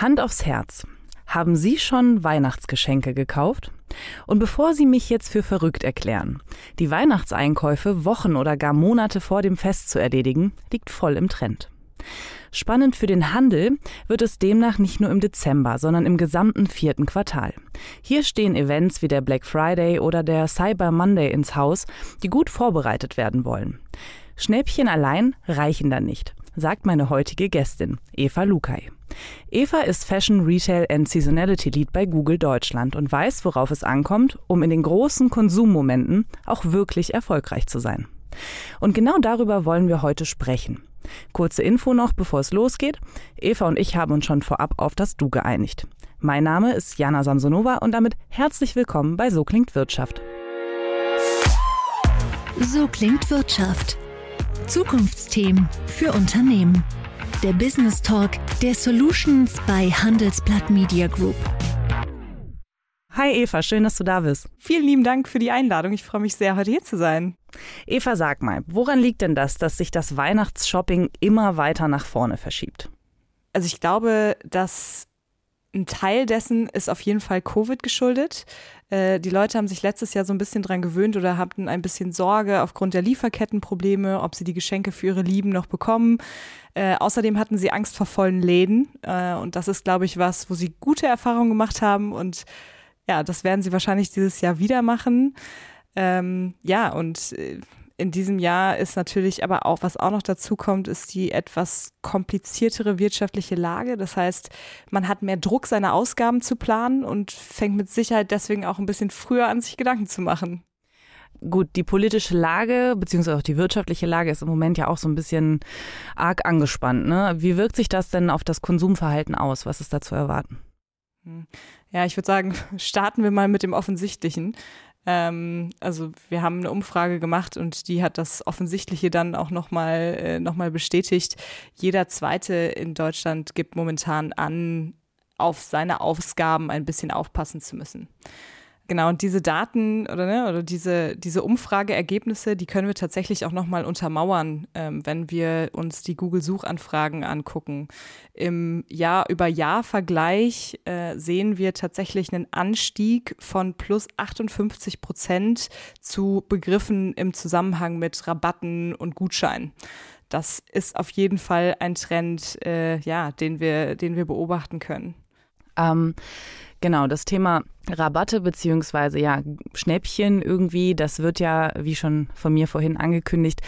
Hand aufs Herz. Haben Sie schon Weihnachtsgeschenke gekauft? Und bevor Sie mich jetzt für verrückt erklären, die Weihnachtseinkäufe Wochen oder gar Monate vor dem Fest zu erledigen, liegt voll im Trend. Spannend für den Handel wird es demnach nicht nur im Dezember, sondern im gesamten vierten Quartal. Hier stehen Events wie der Black Friday oder der Cyber Monday ins Haus, die gut vorbereitet werden wollen. Schnäppchen allein reichen dann nicht sagt meine heutige Gästin, Eva Lukai. Eva ist Fashion, Retail and Seasonality Lead bei Google Deutschland und weiß, worauf es ankommt, um in den großen Konsummomenten auch wirklich erfolgreich zu sein. Und genau darüber wollen wir heute sprechen. Kurze Info noch, bevor es losgeht. Eva und ich haben uns schon vorab auf das Du geeinigt. Mein Name ist Jana Samsonova und damit herzlich willkommen bei So klingt Wirtschaft. So klingt Wirtschaft Zukunftsthemen für Unternehmen. Der Business Talk der Solutions bei Handelsblatt Media Group. Hi Eva, schön, dass du da bist. Vielen lieben Dank für die Einladung. Ich freue mich sehr, heute hier zu sein. Eva, sag mal, woran liegt denn das, dass sich das Weihnachtsshopping immer weiter nach vorne verschiebt? Also ich glaube, dass ein Teil dessen ist auf jeden Fall Covid geschuldet. Äh, die Leute haben sich letztes Jahr so ein bisschen dran gewöhnt oder hatten ein bisschen Sorge aufgrund der Lieferkettenprobleme, ob sie die Geschenke für ihre Lieben noch bekommen. Äh, außerdem hatten sie Angst vor vollen Läden. Äh, und das ist, glaube ich, was, wo sie gute Erfahrungen gemacht haben. Und ja, das werden sie wahrscheinlich dieses Jahr wieder machen. Ähm, ja, und äh, in diesem Jahr ist natürlich aber auch, was auch noch dazu kommt, ist die etwas kompliziertere wirtschaftliche Lage. Das heißt, man hat mehr Druck, seine Ausgaben zu planen und fängt mit Sicherheit deswegen auch ein bisschen früher an, sich Gedanken zu machen. Gut, die politische Lage beziehungsweise auch die wirtschaftliche Lage ist im Moment ja auch so ein bisschen arg angespannt. Ne? Wie wirkt sich das denn auf das Konsumverhalten aus? Was ist da zu erwarten? Hm. Ja, ich würde sagen, starten wir mal mit dem Offensichtlichen. Ähm, also wir haben eine Umfrage gemacht und die hat das Offensichtliche dann auch nochmal äh, noch bestätigt. Jeder Zweite in Deutschland gibt momentan an, auf seine Ausgaben ein bisschen aufpassen zu müssen. Genau, und diese Daten oder, ne, oder diese, diese Umfrageergebnisse, die können wir tatsächlich auch nochmal untermauern, ähm, wenn wir uns die Google-Suchanfragen angucken. Im Jahr-über-Jahr-Vergleich äh, sehen wir tatsächlich einen Anstieg von plus 58 Prozent zu Begriffen im Zusammenhang mit Rabatten und Gutscheinen. Das ist auf jeden Fall ein Trend, äh, ja, den wir, den wir beobachten können. Ähm Genau, das Thema Rabatte beziehungsweise ja Schnäppchen irgendwie, das wird ja, wie schon von mir vorhin angekündigt,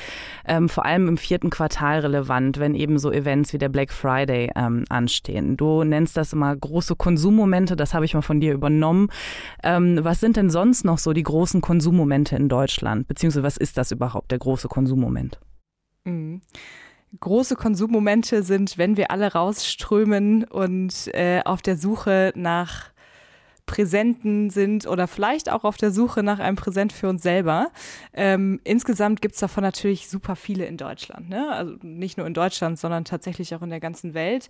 ähm, vor allem im vierten Quartal relevant, wenn eben so Events wie der Black Friday ähm, anstehen. Du nennst das immer große Konsummomente, das habe ich mal von dir übernommen. Ähm, was sind denn sonst noch so die großen Konsummomente in Deutschland? Beziehungsweise was ist das überhaupt, der große Konsummoment? Mhm große Konsummomente sind, wenn wir alle rausströmen und äh, auf der Suche nach Präsenten sind oder vielleicht auch auf der Suche nach einem Präsent für uns selber. Ähm, insgesamt gibt es davon natürlich super viele in Deutschland. Ne? Also nicht nur in Deutschland, sondern tatsächlich auch in der ganzen Welt.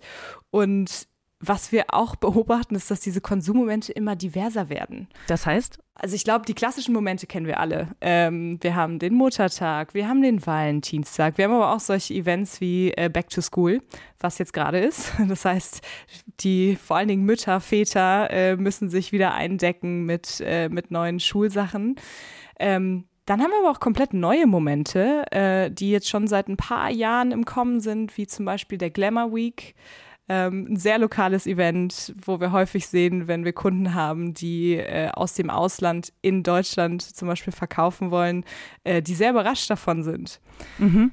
Und was wir auch beobachten, ist, dass diese Konsummomente immer diverser werden. Das heißt? Also ich glaube, die klassischen Momente kennen wir alle. Ähm, wir haben den Muttertag, wir haben den Valentinstag, wir haben aber auch solche Events wie äh, Back to School, was jetzt gerade ist. Das heißt, die vor allen Dingen Mütter, Väter äh, müssen sich wieder eindecken mit, äh, mit neuen Schulsachen. Ähm, dann haben wir aber auch komplett neue Momente, äh, die jetzt schon seit ein paar Jahren im Kommen sind, wie zum Beispiel der Glamour Week ähm, ein sehr lokales Event, wo wir häufig sehen, wenn wir Kunden haben, die äh, aus dem Ausland in Deutschland zum Beispiel verkaufen wollen, äh, die sehr überrascht davon sind. Mhm.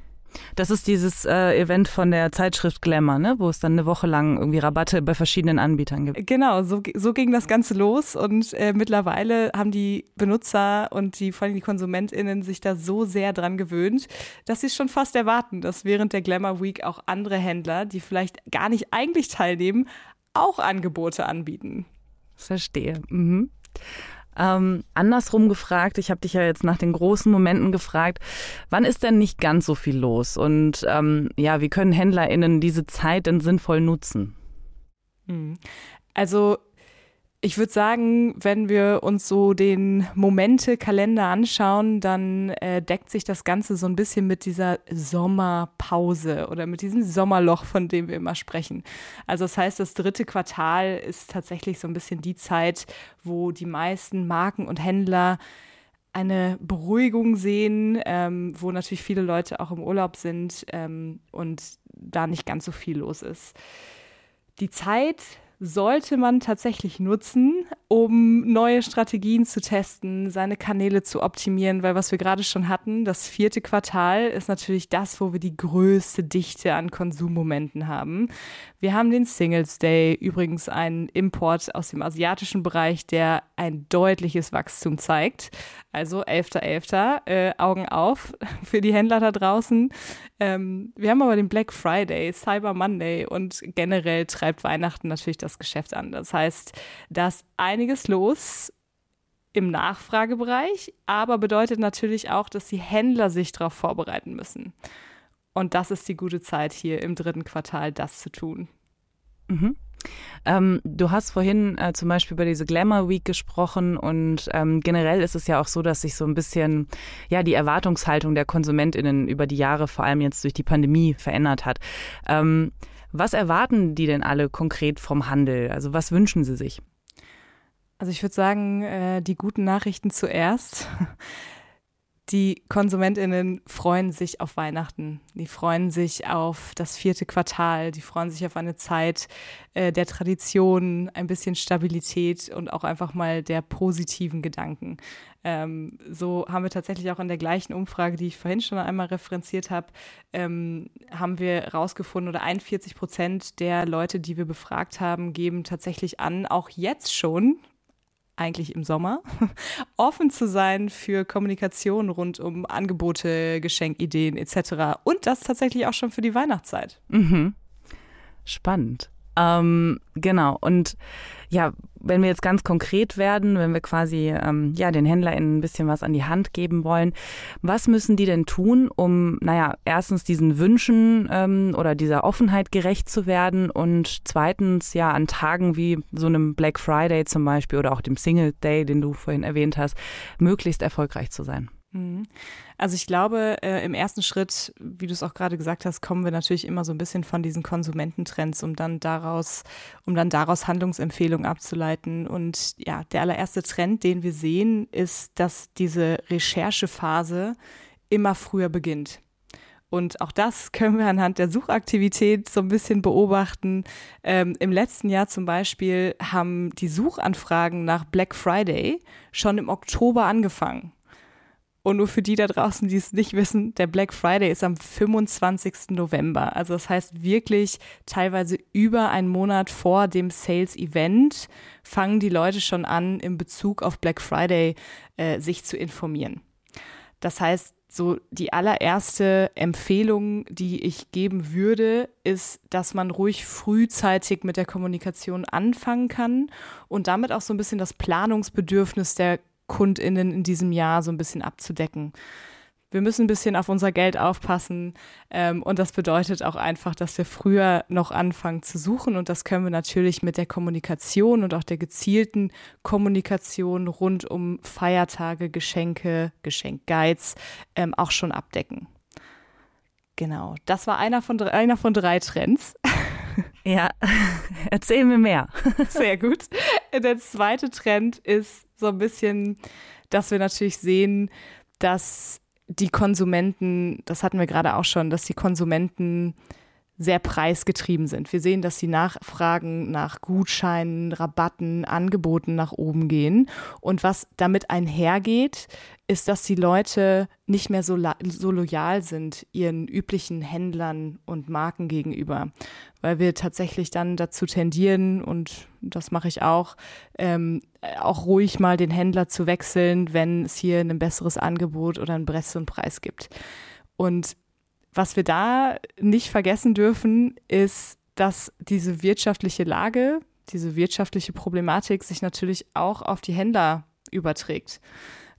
Das ist dieses äh, Event von der Zeitschrift Glamour, ne? wo es dann eine Woche lang irgendwie Rabatte bei verschiedenen Anbietern gibt. Genau, so, so ging das Ganze los und äh, mittlerweile haben die Benutzer und die vor allem die KonsumentInnen sich da so sehr dran gewöhnt, dass sie schon fast erwarten, dass während der Glamour Week auch andere Händler, die vielleicht gar nicht eigentlich teilnehmen, auch Angebote anbieten. Verstehe. Mhm. Ähm, andersrum gefragt, ich habe dich ja jetzt nach den großen Momenten gefragt, wann ist denn nicht ganz so viel los? Und ähm, ja, wie können HändlerInnen diese Zeit denn sinnvoll nutzen? Hm. Also Ich würde sagen, wenn wir uns so den Momente-Kalender anschauen, dann äh, deckt sich das Ganze so ein bisschen mit dieser Sommerpause oder mit diesem Sommerloch, von dem wir immer sprechen. Also das heißt, das dritte Quartal ist tatsächlich so ein bisschen die Zeit, wo die meisten Marken und Händler eine Beruhigung sehen, ähm, wo natürlich viele Leute auch im Urlaub sind ähm, und da nicht ganz so viel los ist. Die Zeit sollte man tatsächlich nutzen, um neue Strategien zu testen, seine Kanäle zu optimieren, weil was wir gerade schon hatten, das vierte Quartal ist natürlich das, wo wir die größte Dichte an Konsummomenten haben. Wir haben den Singles Day, übrigens ein Import aus dem asiatischen Bereich, der ein deutliches Wachstum zeigt. Also 11.11., .11., äh, Augen auf für die Händler da draußen. Ähm, wir haben aber den Black Friday, Cyber Monday und generell treibt Weihnachten natürlich das Geschäft an. Das heißt, da ist einiges los im Nachfragebereich, aber bedeutet natürlich auch, dass die Händler sich darauf vorbereiten müssen. Und das ist die gute Zeit hier im dritten Quartal, das zu tun. Mhm. Ähm, du hast vorhin äh, zum Beispiel über diese Glamour Week gesprochen und ähm, generell ist es ja auch so, dass sich so ein bisschen ja die Erwartungshaltung der KonsumentInnen über die Jahre, vor allem jetzt durch die Pandemie, verändert hat. Ähm, was erwarten die denn alle konkret vom Handel? Also was wünschen sie sich? Also ich würde sagen, äh, die guten Nachrichten zuerst. Die KonsumentInnen freuen sich auf Weihnachten. Die freuen sich auf das vierte Quartal. Die freuen sich auf eine Zeit äh, der Tradition, ein bisschen Stabilität und auch einfach mal der positiven Gedanken. Ähm, so haben wir tatsächlich auch in der gleichen Umfrage, die ich vorhin schon einmal referenziert habe, ähm, haben wir herausgefunden, oder 41 Prozent der Leute, die wir befragt haben, geben tatsächlich an, auch jetzt schon, eigentlich im Sommer, offen zu sein für Kommunikation rund um Angebote, Geschenkideen etc. Und das tatsächlich auch schon für die Weihnachtszeit. Mhm. Spannend. Ähm, genau. Und ja, wenn wir jetzt ganz konkret werden, wenn wir quasi ähm, ja den HändlerInnen ein bisschen was an die Hand geben wollen, was müssen die denn tun, um, naja, erstens diesen Wünschen ähm, oder dieser Offenheit gerecht zu werden und zweitens ja an Tagen wie so einem Black Friday zum Beispiel oder auch dem Single Day, den du vorhin erwähnt hast, möglichst erfolgreich zu sein? Mhm. Also ich glaube, äh, im ersten Schritt, wie du es auch gerade gesagt hast, kommen wir natürlich immer so ein bisschen von diesen Konsumententrends, um dann daraus, um dann daraus Handlungsempfehlungen abzuleiten. Und ja, der allererste Trend, den wir sehen, ist, dass diese Recherchephase immer früher beginnt. Und auch das können wir anhand der Suchaktivität so ein bisschen beobachten. Ähm, Im letzten Jahr zum Beispiel haben die Suchanfragen nach Black Friday schon im Oktober angefangen. Und nur für die da draußen, die es nicht wissen, der Black Friday ist am 25. November. Also das heißt wirklich teilweise über einen Monat vor dem Sales-Event fangen die Leute schon an, in Bezug auf Black Friday äh, sich zu informieren. Das heißt, so die allererste Empfehlung, die ich geben würde, ist, dass man ruhig frühzeitig mit der Kommunikation anfangen kann und damit auch so ein bisschen das Planungsbedürfnis der KundInnen in diesem Jahr so ein bisschen abzudecken. Wir müssen ein bisschen auf unser Geld aufpassen ähm, und das bedeutet auch einfach, dass wir früher noch anfangen zu suchen und das können wir natürlich mit der Kommunikation und auch der gezielten Kommunikation rund um Feiertage, Geschenke, Geschenkguides ähm, auch schon abdecken. Genau, das war einer von, einer von drei Trends. Ja, erzähl mir mehr. Sehr gut. Der zweite Trend ist so ein bisschen, dass wir natürlich sehen, dass die Konsumenten, das hatten wir gerade auch schon, dass die Konsumenten sehr preisgetrieben sind. Wir sehen, dass die Nachfragen nach Gutscheinen, Rabatten, Angeboten nach oben gehen. Und was damit einhergeht, ist, dass die Leute nicht mehr so, so loyal sind ihren üblichen Händlern und Marken gegenüber, weil wir tatsächlich dann dazu tendieren, und das mache ich auch, ähm, auch ruhig mal den Händler zu wechseln, wenn es hier ein besseres Angebot oder einen besseren Preis gibt. Und was wir da nicht vergessen dürfen, ist, dass diese wirtschaftliche Lage, diese wirtschaftliche Problematik sich natürlich auch auf die Händler überträgt.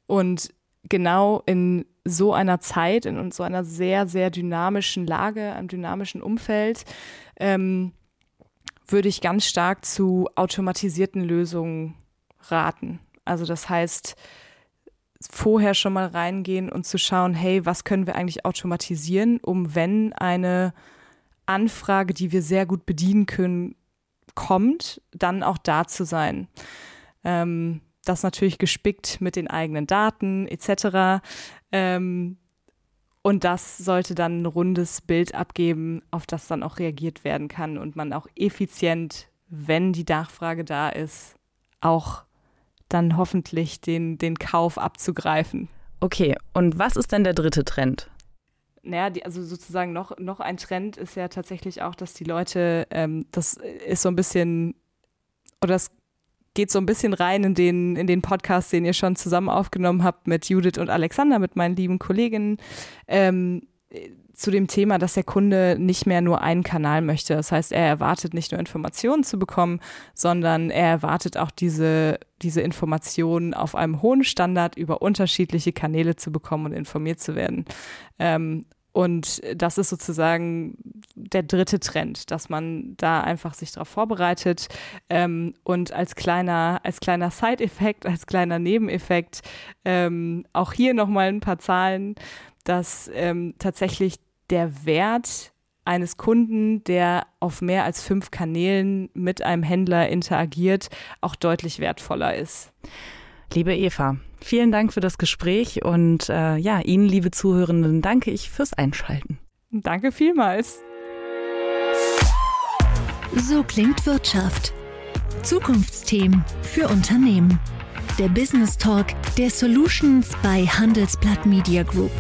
Und genau in so einer Zeit, in so einer sehr, sehr dynamischen Lage, einem dynamischen Umfeld, ähm, würde ich ganz stark zu automatisierten Lösungen raten. Also das heißt, vorher schon mal reingehen und zu schauen, hey, was können wir eigentlich automatisieren, um wenn eine Anfrage, die wir sehr gut bedienen können, kommt, dann auch da zu sein. Ähm, das natürlich gespickt mit den eigenen Daten etc. Ähm, und das sollte dann ein rundes Bild abgeben, auf das dann auch reagiert werden kann und man auch effizient, wenn die Nachfrage da ist, auch dann hoffentlich den, den Kauf abzugreifen. Okay, und was ist denn der dritte Trend? Naja, die, also sozusagen noch, noch ein Trend ist ja tatsächlich auch, dass die Leute, ähm, das ist so ein bisschen, oder das geht so ein bisschen rein in den, in den Podcast, den ihr schon zusammen aufgenommen habt mit Judith und Alexander, mit meinen lieben Kolleginnen, ähm, zu dem Thema, dass der Kunde nicht mehr nur einen Kanal möchte. Das heißt, er erwartet nicht nur Informationen zu bekommen, sondern er erwartet auch diese, diese Informationen auf einem hohen Standard über unterschiedliche Kanäle zu bekommen und informiert zu werden. Ähm, und das ist sozusagen der dritte Trend, dass man da einfach sich darauf vorbereitet ähm, und als kleiner, als kleiner Side-Effekt, als kleiner Nebeneffekt ähm, auch hier nochmal ein paar Zahlen, dass ähm, tatsächlich der Wert eines Kunden, der auf mehr als fünf Kanälen mit einem Händler interagiert, auch deutlich wertvoller ist. Liebe Eva, vielen Dank für das Gespräch und äh, ja, Ihnen, liebe Zuhörenden, danke ich fürs Einschalten. Danke vielmals. So klingt Wirtschaft. Zukunftsthemen für Unternehmen. Der Business Talk der Solutions bei Handelsblatt Media Group.